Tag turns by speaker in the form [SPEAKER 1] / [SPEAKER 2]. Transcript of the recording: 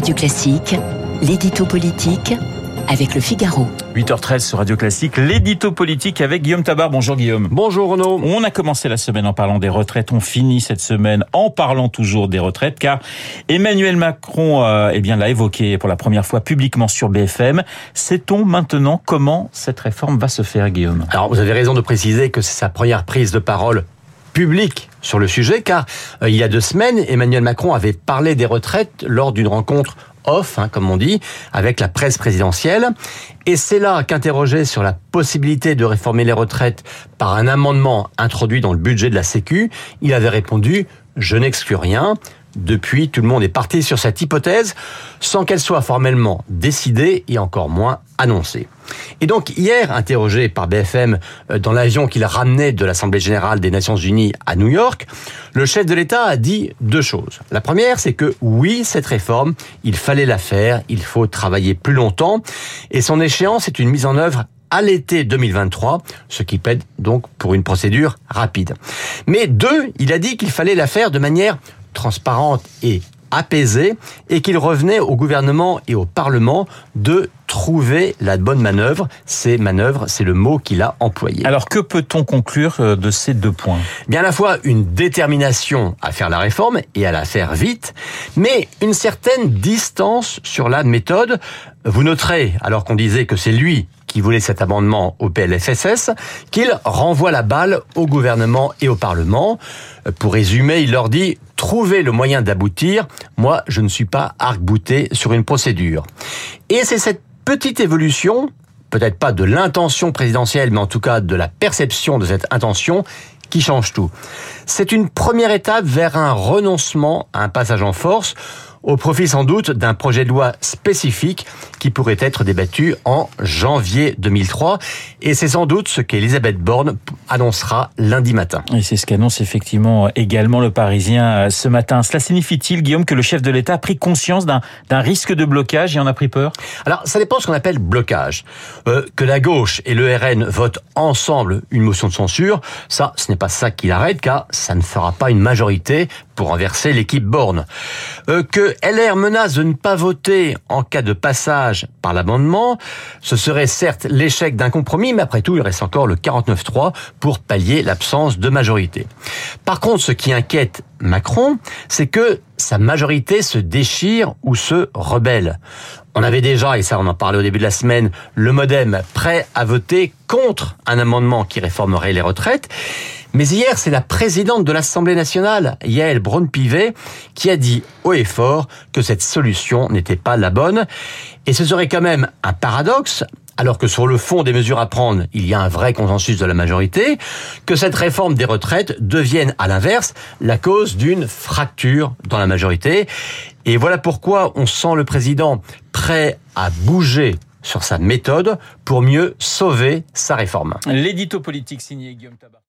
[SPEAKER 1] Radio Classique, l'édito politique avec le Figaro.
[SPEAKER 2] 8h13 sur Radio Classique, l'édito politique avec Guillaume Tabar. Bonjour Guillaume.
[SPEAKER 3] Bonjour Renaud.
[SPEAKER 2] On a commencé la semaine en parlant des retraites, on finit cette semaine en parlant toujours des retraites car Emmanuel Macron euh, eh bien l'a évoqué pour la première fois publiquement sur BFM. Sait-on maintenant comment cette réforme va se faire Guillaume?
[SPEAKER 3] Alors vous avez raison de préciser que c'est sa première prise de parole publique sur le sujet, car euh, il y a deux semaines, Emmanuel Macron avait parlé des retraites lors d'une rencontre off, hein, comme on dit, avec la presse présidentielle. Et c'est là qu'interrogé sur la possibilité de réformer les retraites par un amendement introduit dans le budget de la Sécu, il avait répondu « Je n'exclus rien ». Depuis, tout le monde est parti sur cette hypothèse sans qu'elle soit formellement décidée et encore moins annoncée. Et donc hier, interrogé par BFM euh, dans l'avion qu'il ramenait de l'Assemblée générale des Nations unies à New York, le chef de l'État a dit deux choses. La première, c'est que oui, cette réforme, il fallait la faire, il faut travailler plus longtemps, et son échéance est une mise en œuvre à l'été 2023, ce qui plaide donc pour une procédure rapide. Mais deux, il a dit qu'il fallait la faire de manière transparente et apaisée et qu'il revenait au gouvernement et au Parlement de trouver la bonne manœuvre. Ces manœuvres, c'est le mot qu'il a employé.
[SPEAKER 2] Alors que peut-on conclure euh, de ces deux points?
[SPEAKER 3] Bien à la fois une détermination à faire la réforme et à la faire vite, mais une certaine distance sur la méthode. Vous noterez, alors qu'on disait que c'est lui qui voulait cet amendement au PLFSS, qu'il renvoie la balle au gouvernement et au Parlement. Pour résumer, il leur dit trouver le moyen d'aboutir. Moi, je ne suis pas arc-bouté sur une procédure. Et c'est cette petite évolution, peut-être pas de l'intention présidentielle, mais en tout cas de la perception de cette intention, qui change tout. C'est une première étape vers un renoncement un passage en force au profit sans doute d'un projet de loi spécifique qui pourrait être débattu en janvier 2003. Et c'est sans doute ce qu'Elisabeth Borne annoncera lundi matin.
[SPEAKER 2] Et c'est ce qu'annonce effectivement également le Parisien euh, ce matin. Cela signifie-t-il, Guillaume, que le chef de l'État a pris conscience d'un risque de blocage et en a pris peur?
[SPEAKER 3] Alors, ça dépend de ce qu'on appelle blocage. Euh, que la gauche et le RN votent ensemble une motion de censure, ça, ce n'est pas ça qui l'arrête, car ça ne fera pas une majorité pour renverser l'équipe Borne. Euh, que LR menace de ne pas voter en cas de passage par l'amendement, ce serait certes l'échec d'un compromis, mais après tout, il reste encore le 49-3 pour pallier l'absence de majorité. Par contre, ce qui inquiète Macron, c'est que sa majorité se déchire ou se rebelle. On avait déjà, et ça on en parlait au début de la semaine, le modem prêt à voter contre un amendement qui réformerait les retraites. Mais hier, c'est la présidente de l'Assemblée nationale, Yael Braun-Pivet, qui a dit haut et fort que cette solution n'était pas la bonne. Et ce serait quand même un paradoxe alors que sur le fond des mesures à prendre, il y a un vrai consensus de la majorité, que cette réforme des retraites devienne à l'inverse la cause d'une fracture dans la majorité. Et voilà pourquoi on sent le président prêt à bouger sur sa méthode pour mieux sauver sa réforme.
[SPEAKER 2] L'édito politique signé Guillaume Tabar.